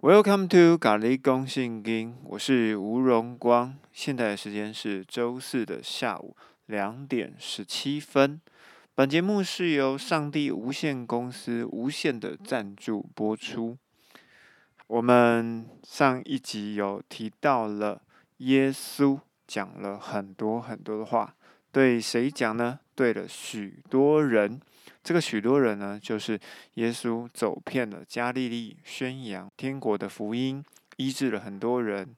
Welcome to 咖喱公信经，我是吴荣光。现在的时间是周四的下午两点十七分。本节目是由上帝无限公司无限的赞助播出。我们上一集有提到了耶稣讲了很多很多的话，对谁讲呢？对了许多人。这个许多人呢，就是耶稣走遍了加利利，宣扬天国的福音，医治了很多人。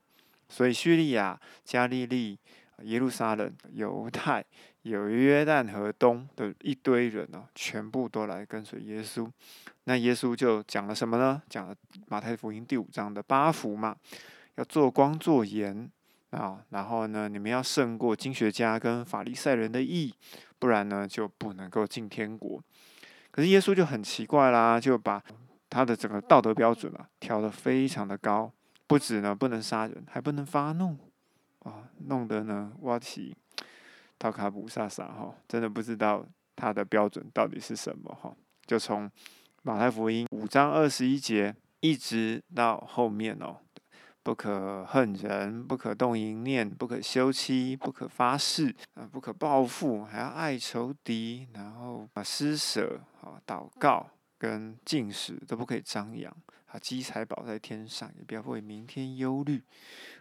所以叙利亚、加利利、耶路撒冷、犹太、有约旦河东的一堆人哦，全部都来跟随耶稣。那耶稣就讲了什么呢？讲了马太福音第五章的八福嘛，要做光做盐啊，然后呢，你们要胜过经学家跟法利赛人的义，不然呢，就不能够进天国。可是耶稣就很奇怪啦，就把他的整个道德标准啊调得非常的高，不止呢不能杀人，还不能发怒啊，弄得呢挖起道卡布萨萨哈，真的不知道他的标准到底是什么哈。就从马太福音五章二十一节一直到后面哦，不可恨人，不可动淫念，不可休妻，不可发誓啊，不可报复，还要爱仇敌，然后啊施舍。啊，祷告跟进食都不可以张扬啊，积财宝在天上，也不要为明天忧虑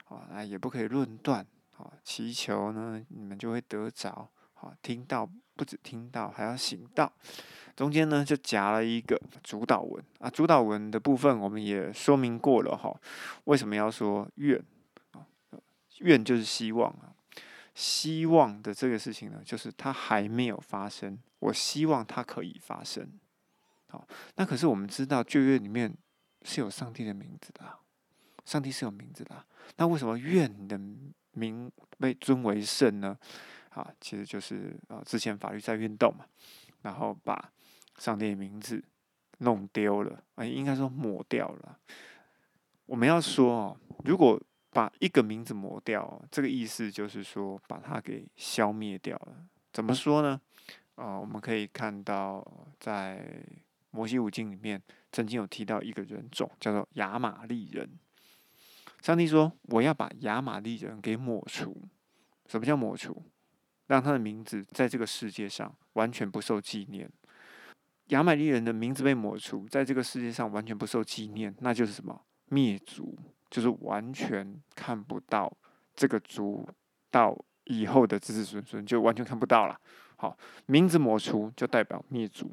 啊，也不可以论断啊，祈求呢，你们就会得着啊，听到不止听到，还要行道。中间呢就夹了一个主导文啊，主导文的部分我们也说明过了哈，为什么要说愿啊？愿就是希望啊。希望的这个事情呢，就是它还没有发生。我希望它可以发生。好，那可是我们知道旧约里面是有上帝的名字的，上帝是有名字的。那为什么愿的名被尊为圣呢？啊，其实就是啊，之前法律在运动嘛，然后把上帝的名字弄丢了，啊，应该说抹掉了。我们要说哦，如果把一个名字抹掉，这个意思就是说把它给消灭掉了。怎么说呢？啊，我们可以看到在摩西五经里面曾经有提到一个人种叫做亚玛利人。上帝说：“我要把亚玛利人给抹除。”什么叫抹除？让他的名字在这个世界上完全不受纪念。亚玛利人的名字被抹除，在这个世界上完全不受纪念，那就是什么？灭族。就是完全看不到这个族到以后的子子孙孙，就完全看不到了。好，名字抹除就代表灭族。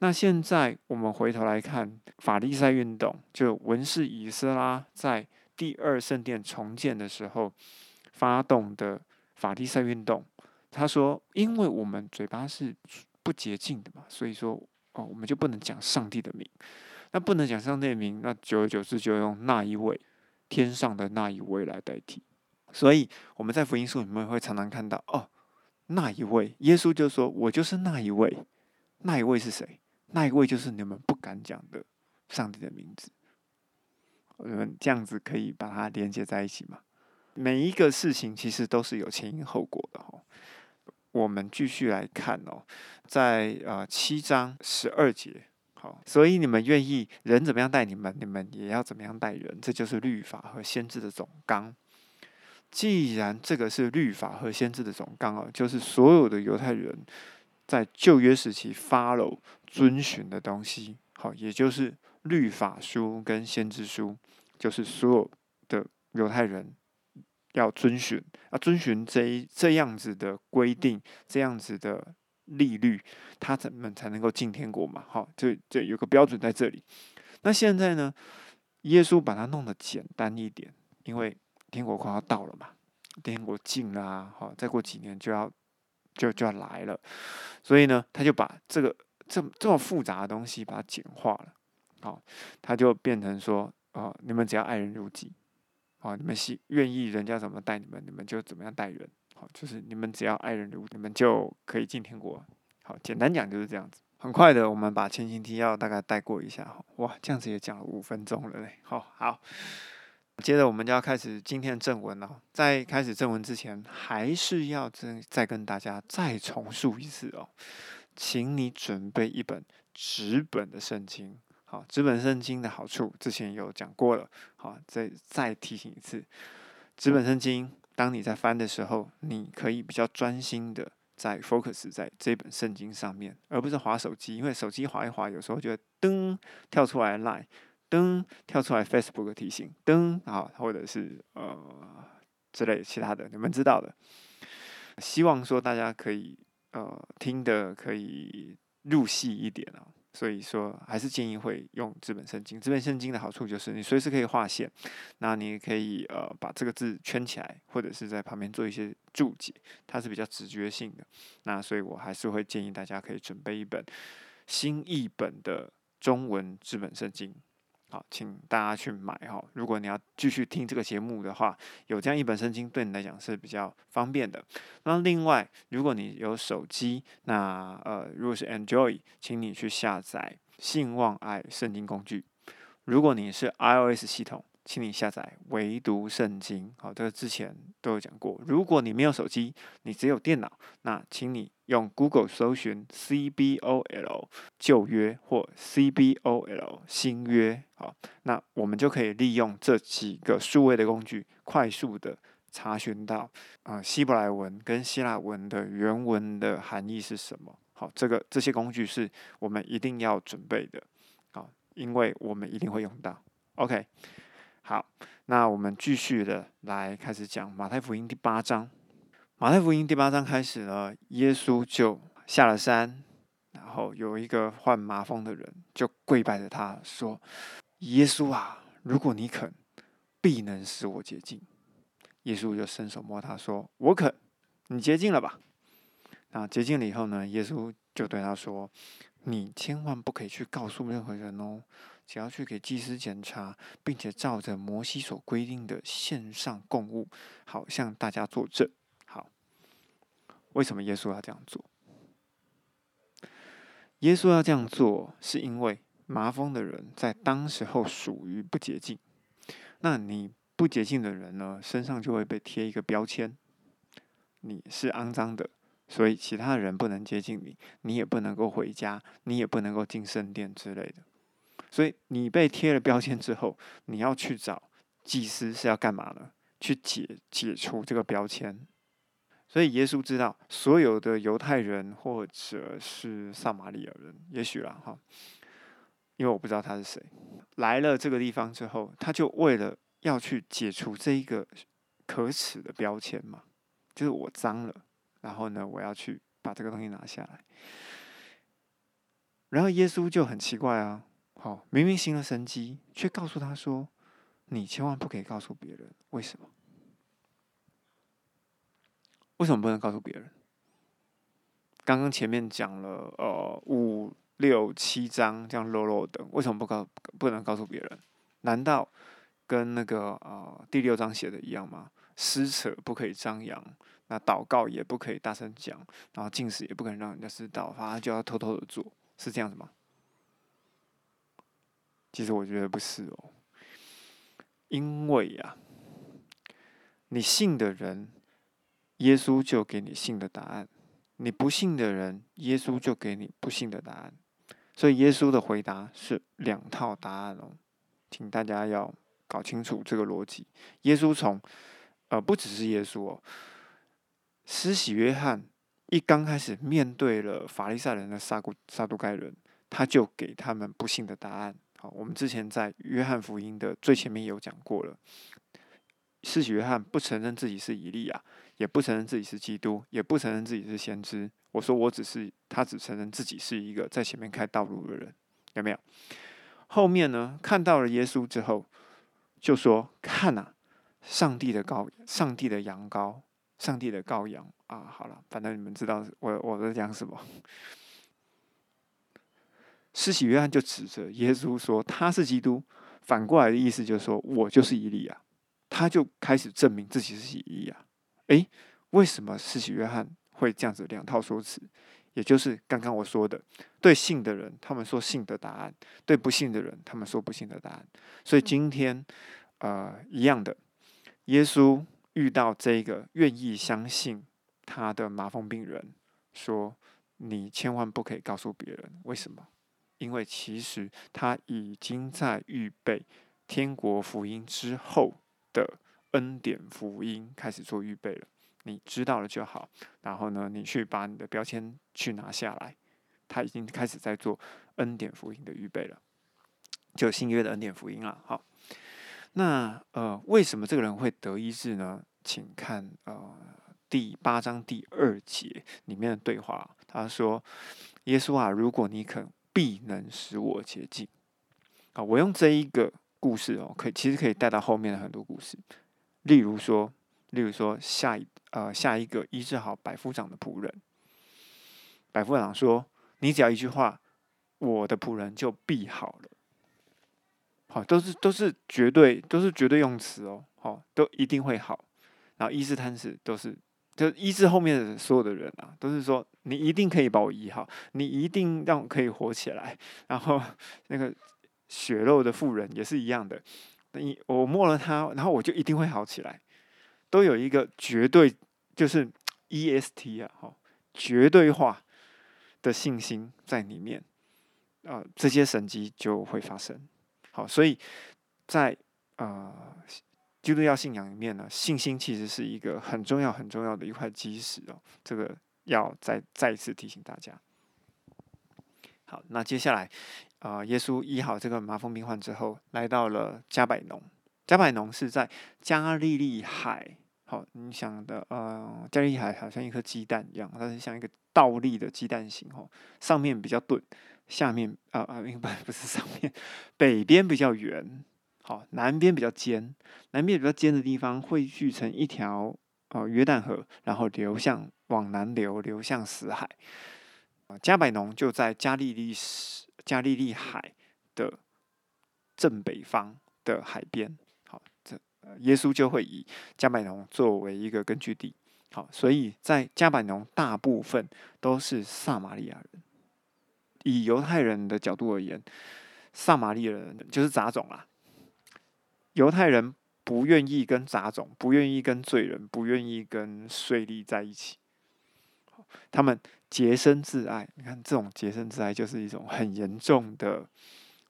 那现在我们回头来看法利赛运动，就文士以斯拉在第二圣殿重建的时候发动的法利赛运动。他说：“因为我们嘴巴是不洁净的嘛，所以说哦，我们就不能讲上帝的名。”那不能讲上帝的名，那久而久之就用那一位天上的那一位来代替。所以我们在福音书里面会常常看到哦，那一位耶稣就说：“我就是那一位。”那一位是谁？那一位就是你们不敢讲的上帝的名字。我们这样子可以把它连接在一起吗？每一个事情其实都是有前因后果的哈。我们继续来看哦，在呃七章十二节。好，所以你们愿意人怎么样待你们，你们也要怎么样待人，这就是律法和先知的总纲。既然这个是律法和先知的总纲啊，就是所有的犹太人在旧约时期 follow 遵循的东西，好，也就是律法书跟先知书，就是所有的犹太人要遵循啊，遵循这一这样子的规定，这样子的。利率，他怎么才能够进天国嘛？好，这这有个标准在这里。那现在呢？耶稣把它弄得简单一点，因为天国快要到了嘛，天国近啦，好，再过几年就要就就要来了。所以呢，他就把这个这么这么复杂的东西把它简化了。好，他就变成说：啊，你们只要爱人如己，好，你们喜愿意人家怎么待你们，你们就怎么样待人。好就是你们只要爱人如你们就可以进天国。好，简单讲就是这样子。很快的，我们把前行提要大概带过一下。哇，这样子也讲了五分钟了嘞。好，好，接着我们就要开始今天的正文了。在开始正文之前，还是要再再跟大家再重述一次哦，请你准备一本纸本的圣经。好，纸本圣经的好处之前有讲过了，好，再再提醒一次，纸本圣经，当你在翻的时候，你可以比较专心的在 focus 在这本圣经上面，而不是划手机，因为手机划一划，有时候就会噔跳出来 line，噔跳出来 Facebook 提醒，噔啊，或者是呃之类其他的，你们知道的。希望说大家可以呃听的可以入戏一点啊。所以说，还是建议会用资本圣经。资本圣经的好处就是，你随时可以划线，那你也可以呃把这个字圈起来，或者是在旁边做一些注解，它是比较直觉性的。那所以我还是会建议大家可以准备一本新译本的中文资本圣经。好，请大家去买哈。如果你要继续听这个节目的话，有这样一本圣经对你来讲是比较方便的。那另外，如果你有手机，那呃，如果是 Enjoy，请你去下载信望爱圣经工具。如果你是 iOS 系统，请你下载唯独圣经，好，这个之前都有讲过。如果你没有手机，你只有电脑，那请你用 Google 搜寻 CBOL 旧约或 CBOL 新约，好，那我们就可以利用这几个数位的工具，快速的查询到啊希伯来文跟希腊文的原文的含义是什么。好，这个这些工具是我们一定要准备的，好，因为我们一定会用到。OK。好，那我们继续的来开始讲马太福音第八章。马太福音第八章开始呢，耶稣就下了山，然后有一个患麻风的人就跪拜着他说：“耶稣啊，如果你肯，必能使我洁净。”耶稣就伸手摸他说：“我肯，你洁净了吧？”那洁净了以后呢，耶稣就对他说：“你千万不可以去告诉任何人哦。”只要去给祭司检查，并且照着摩西所规定的线上供物，好向大家作证。为什么耶稣要这样做？耶稣要这样做，是因为麻风的人在当时候属于不洁净。那你不洁净的人呢，身上就会被贴一个标签，你是肮脏的，所以其他人不能接近你，你也不能够回家，你也不能够进圣殿之类的。所以你被贴了标签之后，你要去找祭司是要干嘛呢？去解解除这个标签。所以耶稣知道所有的犹太人或者是撒玛利亚人，也许啦哈，因为我不知道他是谁，来了这个地方之后，他就为了要去解除这一个可耻的标签嘛，就是我脏了，然后呢，我要去把这个东西拿下来。然后耶稣就很奇怪啊。好，明明行了神迹，却告诉他说：“你千万不可以告诉别人，为什么？为什么不能告诉别人？刚刚前面讲了，呃，五六七章这样漏漏的，为什么不告不能告诉别人？难道跟那个呃第六章写的一样吗？撕扯不可以张扬，那祷告也不可以大声讲，然后进食也不可能让人家知道，反正就要偷偷的做，是这样子吗？”其实我觉得不是哦，因为呀，你信的人，耶稣就给你信的答案；你不信的人，耶稣就给你不信的答案。所以耶稣的回答是两套答案哦，请大家要搞清楚这个逻辑。耶稣从，呃，不只是耶稣哦，施洗约翰一刚开始面对了法利赛人的撒古撒都该人，他就给他们不信的答案。好，我们之前在约翰福音的最前面有讲过了。施洗约翰不承认自己是以利亚，也不承认自己是基督，也不承认自己是先知。我说我只是他，只承认自己是一个在前面开道路的人，有没有？后面呢，看到了耶稣之后，就说：“看呐，上帝的羔，上帝的羊羔，上帝的羔羊啊！”好了，反正你们知道我我在讲什么。施洗约翰就指着耶稣说：“他是基督。”反过来的意思就是说：“我就是以利亚。”他就开始证明自己是以利亚。诶，为什么施洗约翰会这样子两套说辞？也就是刚刚我说的，对信的人，他们说信的答案；对不信的人，他们说不信的答案。所以今天，呃，一样的，耶稣遇到这个愿意相信他的麻风病人，说：“你千万不可以告诉别人，为什么？”因为其实他已经在预备天国福音之后的恩典福音开始做预备了。你知道了就好，然后呢，你去把你的标签去拿下来。他已经开始在做恩典福音的预备了，就新约的恩典福音了。好，那呃，为什么这个人会得医治呢？请看呃第八章第二节里面的对话。他说：“耶稣啊，如果你肯，必能使我洁净。”啊，我用这一个故事哦，可以其实可以带到后面的很多故事。例如说，例如说下一呃下一个医治好百夫长的仆人，百夫长说。你只要一句话，我的仆人就必好了。好，都是都是绝对都是绝对用词哦。好，都一定会好。然后医治贪死都是，就医治后面的所有的人啊，都是说你一定可以把我医好，你一定让我可以活起来。然后那个血肉的妇人也是一样的，你我摸了他，然后我就一定会好起来。都有一个绝对，就是 E S T 啊，好，绝对化。的信心在里面，啊，这些神迹就会发生。好，所以在呃基督教信仰里面呢，信心其实是一个很重要、很重要的一块基石哦。这个要再再一次提醒大家。好，那接下来啊，耶稣医好这个麻风病患之后，来到了加百农。加百农是在加利利海。好，你想的呃，加利利海好像一颗鸡蛋一样，它是像一个。倒立的鸡蛋形哦，上面比较钝，下面啊啊，明白不是上面，北边比较圆，好，南边比较尖，南边比较尖的地方汇聚成一条哦约旦河，然后流向往南流，流向死海。加百农就在加利利加利利海的正北方的海边。好，这耶稣就会以加百农作为一个根据地。好，所以在加百农大部分都是撒玛利亚人。以犹太人的角度而言，撒玛利亚人就是杂种啦。犹太人不愿意跟杂种，不愿意跟罪人，不愿意跟税吏在一起。他们洁身自爱。你看，这种洁身自爱就是一种很严重的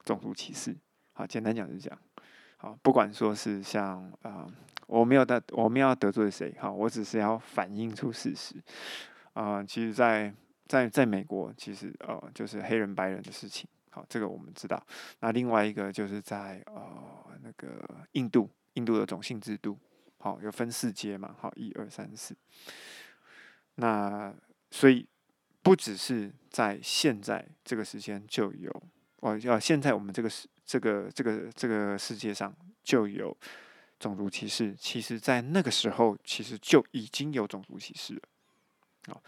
种族歧视。好，简单讲就是这样。好，不管说是像啊。我没有得，我们要得罪谁？哈，我只是要反映出事实。啊，其实，在在在美国，其实呃，就是黑人白人的事情。好，这个我们知道。那另外一个就是在呃那个印度，印度的种姓制度，好，有分四阶嘛？好，一二三四。那所以不只是在现在这个时间就有，哦，要现在我们这个世这个这个这个世界上就有。种族歧视，其实在那个时候，其实就已经有种族歧视了。哦，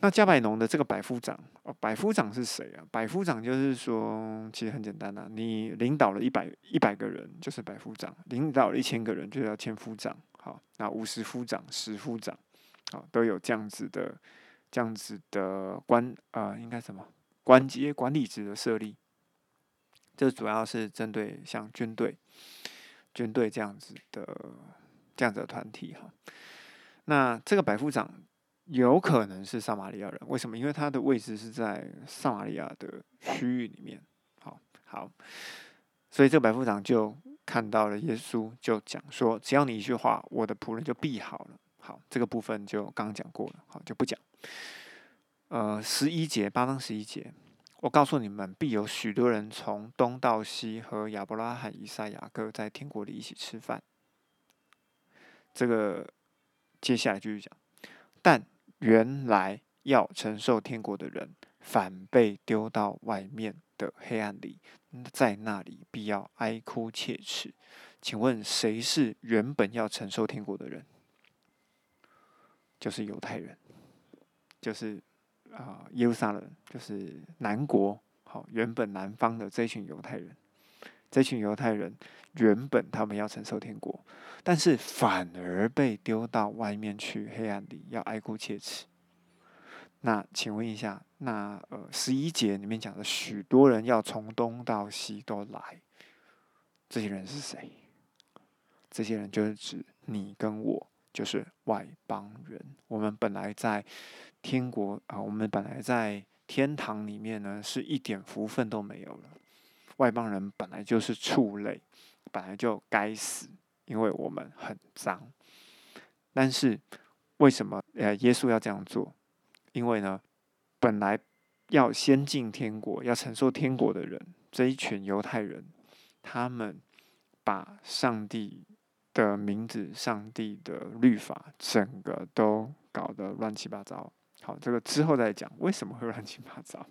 那加百农的这个百夫长，哦，百夫长是谁啊？百夫长就是说，其实很简单呐，你领导了一百一百个人，就是百夫长；领导了一千个人，就叫千夫长。好，那五十夫长、十夫长，好，都有这样子的、这样子的官啊，应该什么官阶、管理职的设立。这主要是针对像军队。军队这样子的这样子的团体哈，那这个百夫长有可能是撒玛利亚人，为什么？因为他的位置是在撒玛利亚的区域里面。好，好，所以这个百夫长就看到了耶稣，就讲说：只要你一句话，我的仆人就必好了。好，这个部分就刚刚讲过了，好就不讲。呃，十一节八章十一节。我告诉你们，必有许多人从东到西和亚伯拉罕、以撒、雅各在天国里一起吃饭。这个接下来继续讲，但原来要承受天国的人，反被丢到外面的黑暗里，在那里必要哀哭切齿。请问谁是原本要承受天国的人？就是犹太人，就是。啊，耶路撒冷就是南国，好，原本南方的这群犹太人，这群犹太人原本他们要承受天国，但是反而被丢到外面去黑暗里，要哀哭切齿。那请问一下，那呃十一节里面讲的许多人要从东到西都来，这些人是谁？这些人就是指你跟我，就是外邦人。我们本来在。天国啊，我们本来在天堂里面呢是一点福分都没有了。外邦人本来就是畜类，本来就该死，因为我们很脏。但是为什么呃耶稣要这样做？因为呢，本来要先进天国、要承受天国的人，这一群犹太人，他们把上帝的名字、上帝的律法，整个都搞得乱七八糟。好，这个之后再讲为什么会乱七八糟，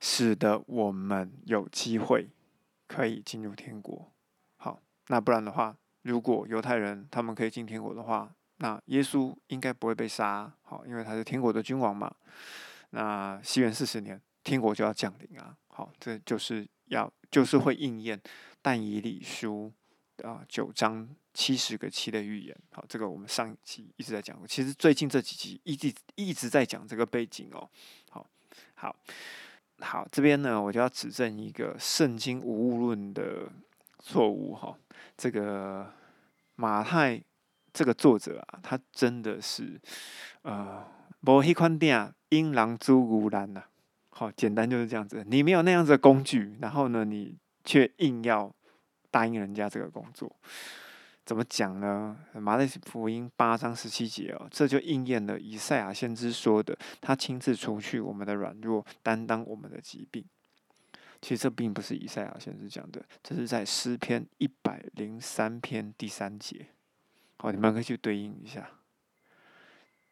使得我们有机会可以进入天国。好，那不然的话，如果犹太人他们可以进天国的话，那耶稣应该不会被杀。好，因为他是天国的君王嘛。那西元四十年，天国就要降临啊。好，这就是要就是会应验但以理书啊九章。七十个七的预言，好，这个我们上一期一直在讲。其实最近这几集一直一直在讲这个背景哦。好，好，好，这边呢，我就要指正一个圣经无误论的错误哈。这个马太这个作者啊，他真的是呃，无迄款店因狼猪无兰呐。好，简单就是这样子。你没有那样子的工具，然后呢，你却硬要答应人家这个工作。怎么讲呢？马太福音八章十七节哦，这就应验了以赛亚先知说的，他亲自除去我们的软弱，担当我们的疾病。其实这并不是以赛亚先知讲的，这是在诗篇一百零三篇第三节。好，你们可以去对应一下。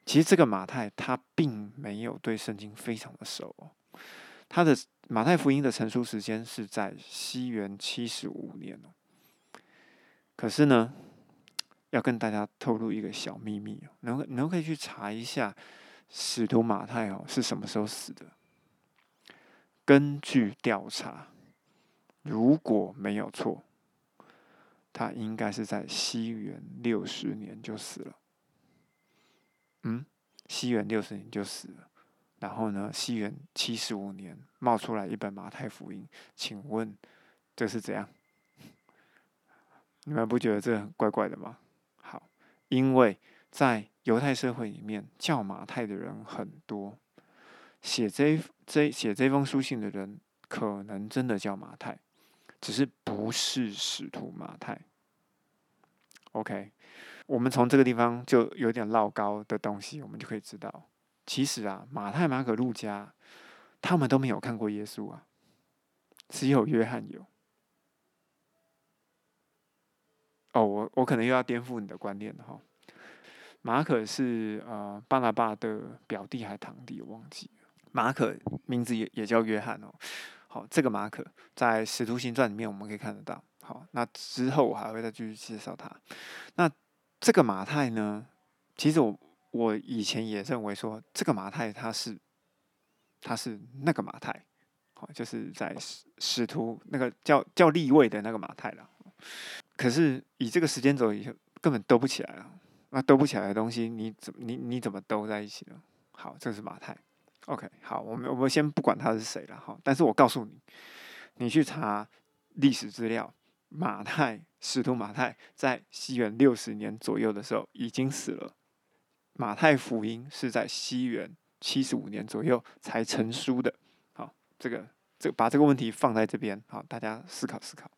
其实这个马太他并没有对圣经非常的熟哦，他的马太福音的成书时间是在西元七十五年哦。可是呢，要跟大家透露一个小秘密哦，能能可以去查一下使徒马太哦是什么时候死的？根据调查，如果没有错，他应该是在西元六十年就死了。嗯，西元六十年就死了，然后呢，西元七十五年冒出来一本马太福音，请问这是怎样？你们不觉得这很怪怪的吗？好，因为在犹太社会里面，叫马太的人很多，写这这写这封书信的人可能真的叫马太，只是不是使徒马太。OK，我们从这个地方就有点唠高的东西，我们就可以知道，其实啊，马太、马可、路加他们都没有看过耶稣啊，只有约翰有。哦，我我可能又要颠覆你的观念了哈。马可是呃巴拿巴的表弟还堂弟，我忘记了。马可名字也也叫约翰哦。好，这个马可在《使徒行传》里面我们可以看得到。好，那之后我还会再继续介绍他。那这个马太呢？其实我我以前也认为说，这个马太他是他是那个马太，好，就是在使使徒那个叫叫立位的那个马太了。可是以这个时间轴以后，根本兜不起来了。那兜不起来的东西，你怎你你怎么兜在一起呢？好，这是马太。OK，好，我们我们先不管他是谁了哈。但是我告诉你，你去查历史资料，马太使徒马太在西元六十年左右的时候已经死了。马太福音是在西元七十五年左右才成书的。好，这个这把这个问题放在这边，好，大家思考思考。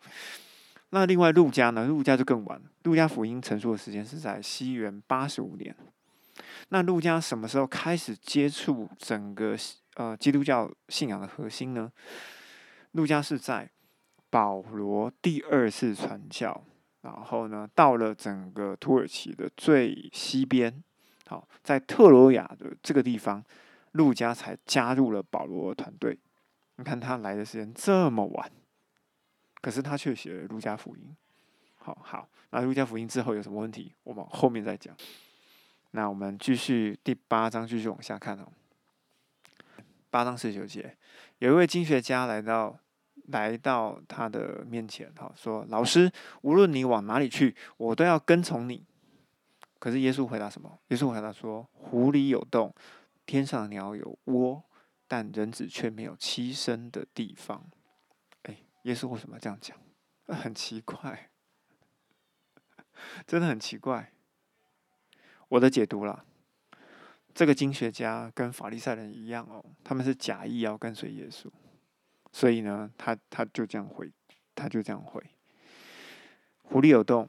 那另外陆家呢？陆家就更晚，陆家福音成书的时间是在西元八十五年。那陆家什么时候开始接触整个呃基督教信仰的核心呢？陆家是在保罗第二次传教，然后呢到了整个土耳其的最西边，好，在特罗亚的这个地方，陆家才加入了保罗团队。你看他来的时间这么晚。可是他却写了《路加福音》，好好，那《路加福音》之后有什么问题？我们后面再讲。那我们继续第八章，继续往下看哦。八章十九节，有一位经学家来到来到他的面前，哈，说：“老师，无论你往哪里去，我都要跟从你。”可是耶稣回答什么？耶稣回答说：“湖里有洞，天上鸟有窝，但人子却没有栖身的地方。”耶稣为什么要这样讲？很奇怪，真的很奇怪。我的解读了，这个经学家跟法利赛人一样哦，他们是假意要跟随耶稣，所以呢，他他就这样回，他就这样回。狐狸有洞，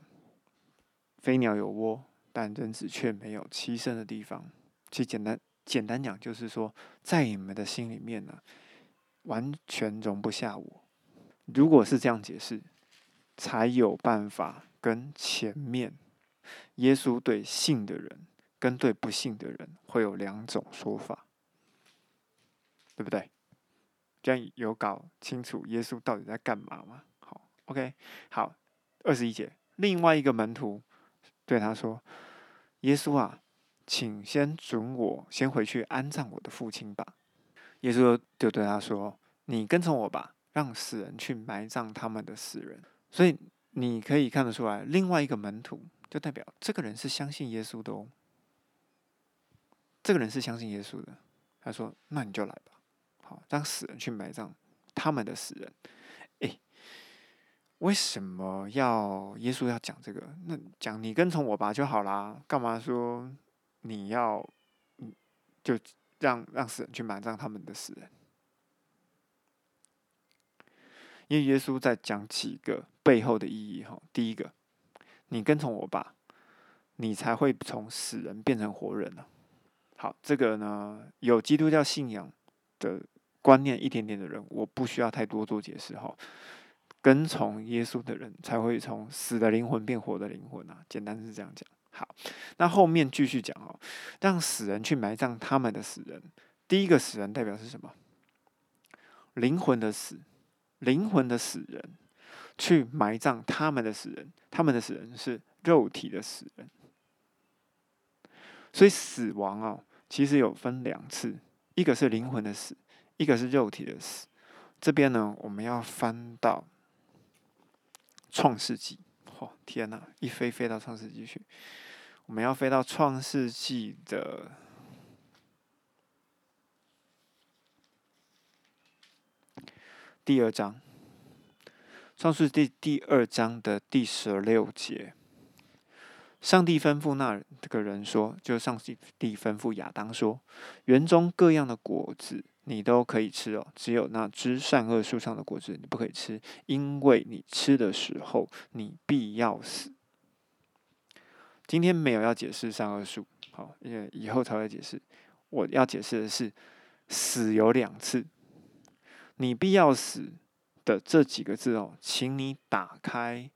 飞鸟有窝，但人子却没有栖身的地方。其实简单简单讲，就是说，在你们的心里面呢，完全容不下我。如果是这样解释，才有办法跟前面耶稣对信的人跟对不信的人会有两种说法，对不对？这样有搞清楚耶稣到底在干嘛吗？好，OK，好。二十一节，另外一个门徒对他说：“耶稣啊，请先准我先回去安葬我的父亲吧。”耶稣就对他说：“你跟从我吧，让死人去埋葬他们的死人。”所以你可以看得出来，另外一个门徒就代表这个人是相信耶稣的哦。这个人是相信耶稣的。他说：“那你就来吧，好，让死人去埋葬他们的死人。”为什么要耶稣要讲这个？那讲你跟从我吧就好啦，干嘛说你要就让让死人去埋葬他们的死人？因为耶稣在讲几个背后的意义哈。第一个，你跟从我吧，你才会从死人变成活人呢。好，这个呢有基督教信仰的观念一点点的人，我不需要太多做解释哈。跟从耶稣的人才会从死的灵魂变活的灵魂啊，简单是这样讲。好，那后面继续讲哦，让死人去埋葬他们的死人。第一个死人代表是什么？灵魂的死，灵魂的死人去埋葬他们的死人，他们的死人是肉体的死人。所以死亡哦，其实有分两次，一个是灵魂的死，一个是肉体的死。这边呢，我们要翻到。创世纪，嚯，天哪！一飞飞到创世纪去，我们要飞到创世纪的第二章，创世纪第二章的第十六节。上帝吩咐那这个人说，就上帝吩咐亚当说，园中各样的果子。你都可以吃哦，只有那知善恶树上的果子你不可以吃，因为你吃的时候你必要死。今天没有要解释善恶树，好，因为以后才会解释。我要解释的是，死有两次，你必要死的这几个字哦，请你打开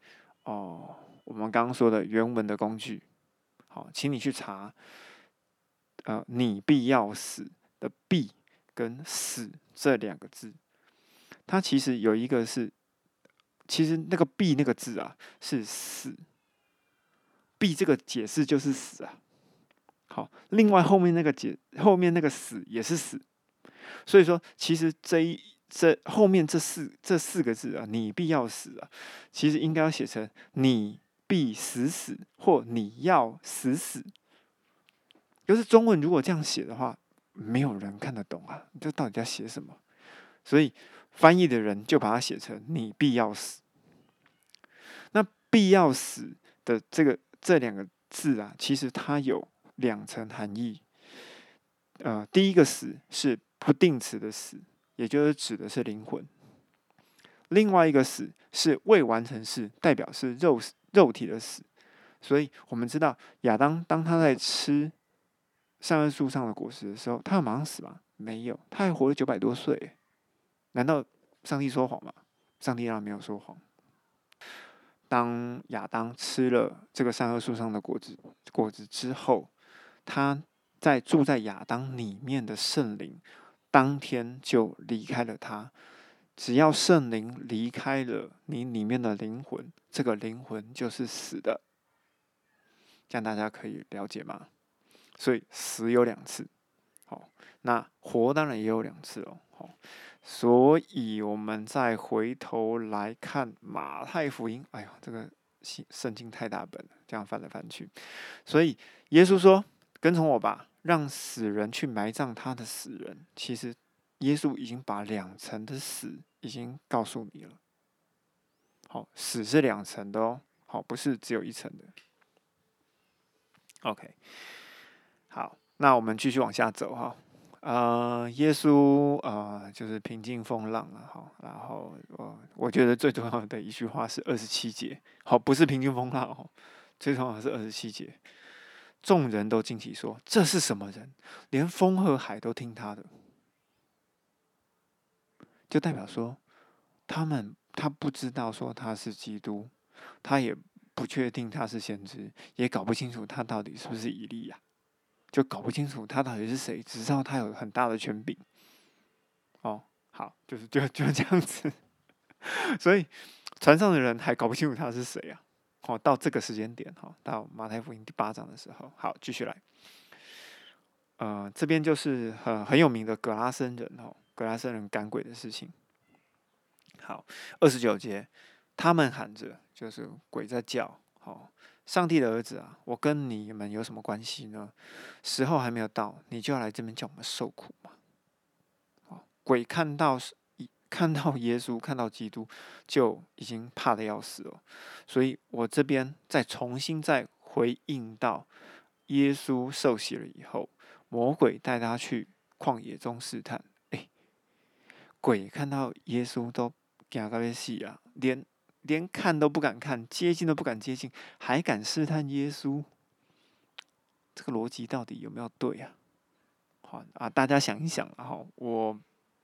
哦，我们刚刚说的原文的工具，好，请你去查，呃，你必要死的必。跟死这两个字，它其实有一个是，其实那个“必”那个字啊是死，“必”这个解释就是死啊。好，另外后面那个解后面那个“死”也是死，所以说其实这一这后面这四这四个字啊，你必要死啊，其实应该要写成你必死死或你要死死。就是中文如果这样写的话。没有人看得懂啊！这到底在写什么？所以翻译的人就把它写成“你必要死”。那“必要死”的这个这两个字啊，其实它有两层含义。呃，第一个“死”是不定词的“死”，也就是指的是灵魂；另外一个“死”是未完成式，代表是肉肉体的死。所以我们知道亚当当他在吃。善恶树上的果实的时候，他要马上死吗？没有，他还活了九百多岁。难道上帝说谎吗？上帝当然没有说谎。当亚当吃了这个善恶树上的果子果子之后，他在住在亚当里面的圣灵，当天就离开了他。只要圣灵离开了你里面的灵魂，这个灵魂就是死的。这样大家可以了解吗？所以死有两次，好，那活当然也有两次哦，好，所以我们再回头来看马太福音，哎呀，这个圣圣经太大本了，这样翻来翻去，所以耶稣说：“跟从我吧，让死人去埋葬他的死人。”其实耶稣已经把两层的死已经告诉你了，好，死是两层的哦，好，不是只有一层的，OK。好，那我们继续往下走哈。呃，耶稣呃，就是平静风浪了哈。然后我我觉得最重要的一句话是二十七节，好，不是平静风浪哦，最重要的是二十七节。众人都惊奇说：“这是什么人？连风和海都听他的。”就代表说，他们他不知道说他是基督，他也不确定他是先知，也搞不清楚他到底是不是以利亚。就搞不清楚他到底是谁，只知道他有很大的权柄。哦，好，就是就就这样子。所以船上的人还搞不清楚他是谁啊？哦，到这个时间点，哈，到马太福音第八章的时候，好，继续来。呃，这边就是很很有名的格拉森人哦，格拉森人赶鬼的事情。好，二十九节，他们喊着，就是鬼在叫，好。上帝的儿子啊，我跟你们有什么关系呢？时候还没有到，你就要来这边叫我们受苦吗？鬼看到看到耶稣，看到基督，就已经怕的要死了。所以我这边再重新再回应到，耶稣受洗了以后，魔鬼带他去旷野中试探。哎，鬼看到耶稣都惊到要死啊，连。连看都不敢看，接近都不敢接近，还敢试探耶稣？这个逻辑到底有没有对啊？好啊，大家想一想哈，我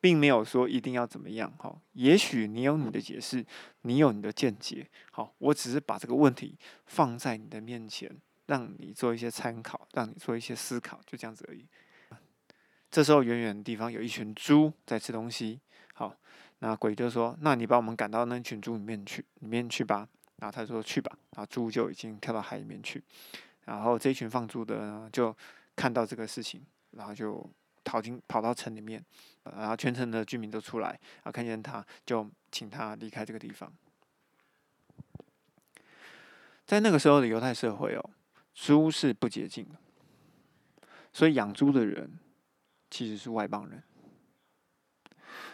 并没有说一定要怎么样哈，也许你有你的解释，你有你的见解，好，我只是把这个问题放在你的面前，让你做一些参考，让你做一些思考，就这样子而已。这时候，远远的地方有一群猪在吃东西，好。那鬼就说：“那你把我们赶到那群猪里面去，里面去吧。”然后他说：“去吧。”然后猪就已经跳到海里面去。然后这一群放猪的呢，就看到这个事情，然后就逃进跑到城里面，然后全城的居民都出来，然后看见他就请他离开这个地方。在那个时候的犹太社会哦，猪是不洁净的，所以养猪的人其实是外邦人。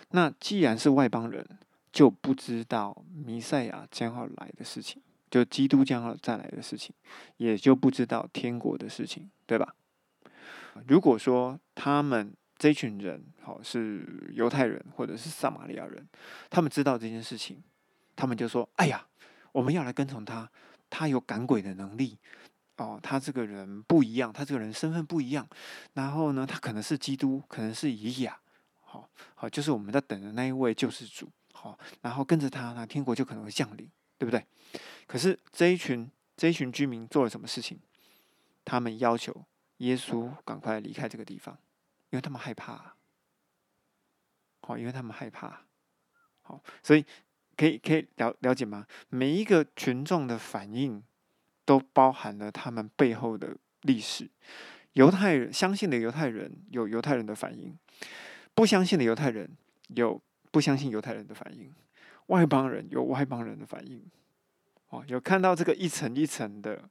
那既然是外邦人，就不知道弥赛亚将要来的事情，就基督将要再来的事情，也就不知道天国的事情，对吧？如果说他们这群人，好是犹太人或者是撒玛利亚人，他们知道这件事情，他们就说：“哎呀，我们要来跟从他，他有赶鬼的能力哦，他这个人不一样，他这个人身份不一样，然后呢，他可能是基督，可能是以利亚。”好，好，就是我们在等的那一位救世主，好，然后跟着他，那天国就可能会降临，对不对？可是这一群这一群居民做了什么事情？他们要求耶稣赶快离开这个地方，因为他们害怕。好，因为他们害怕。好，所以可以可以了了解吗？每一个群众的反应都包含了他们背后的历史。犹太人相信的犹太人有犹太人的反应。不相信的犹太人有不相信犹太人的反应，外邦人有外邦人的反应，哦，有看到这个一层一层的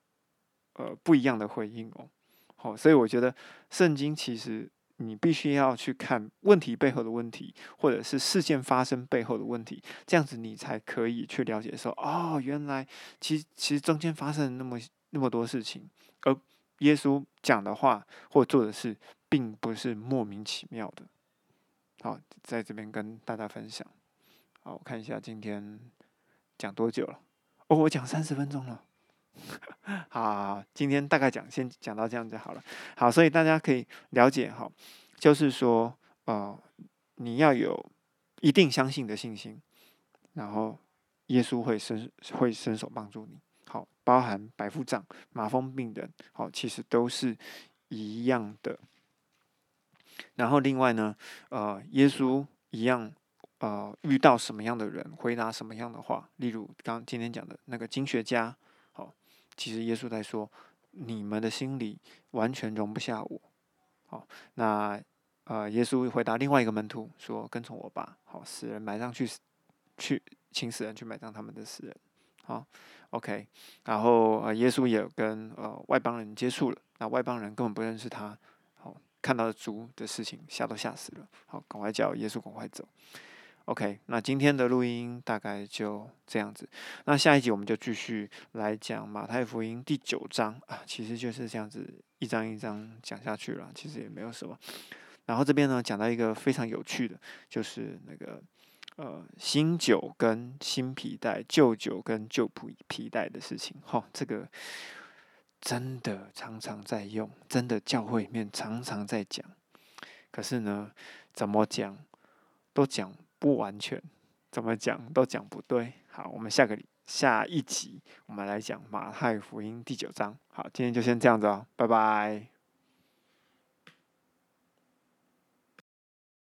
呃不一样的回应哦，好，所以我觉得圣经其实你必须要去看问题背后的问题，或者是事件发生背后的问题，这样子你才可以去了解说，哦，原来其实其实中间发生了那么那么多事情，而耶稣讲的话或做的事，并不是莫名其妙的。好，在这边跟大家分享。好，我看一下今天讲多久了。哦，我讲三十分钟了。好，今天大概讲先讲到这样就好了。好，所以大家可以了解哈，就是说，呃，你要有一定相信的信心，然后耶稣会伸会伸手帮助你。好，包含白腹胀、麻风病人，好，其实都是一样的。然后另外呢，呃，耶稣一样，呃，遇到什么样的人，回答什么样的话。例如刚今天讲的那个经学家，其实耶稣在说，你们的心里完全容不下我。好，那呃，耶稣回答另外一个门徒说：“跟从我吧。”好，死人埋葬去，去请死人去埋葬他们的死人。好，OK。然后呃，耶稣也跟呃外邦人接触了，那外邦人根本不认识他。好。看到猪的事情，吓都吓死了。好，赶快叫耶稣赶快走。OK，那今天的录音大概就这样子。那下一集我们就继续来讲马太福音第九章啊，其实就是这样子一章一章讲下去了，其实也没有什么。然后这边呢讲到一个非常有趣的，就是那个呃新酒跟新皮带、旧酒跟旧皮皮带的事情。哈，这个真的常常在用，真的教会里面常常在讲。可是呢，怎么讲都讲。不完全，怎么讲都讲不对。好，我们下个下一集，我们来讲马太福音第九章。好，今天就先这样子哦，拜拜。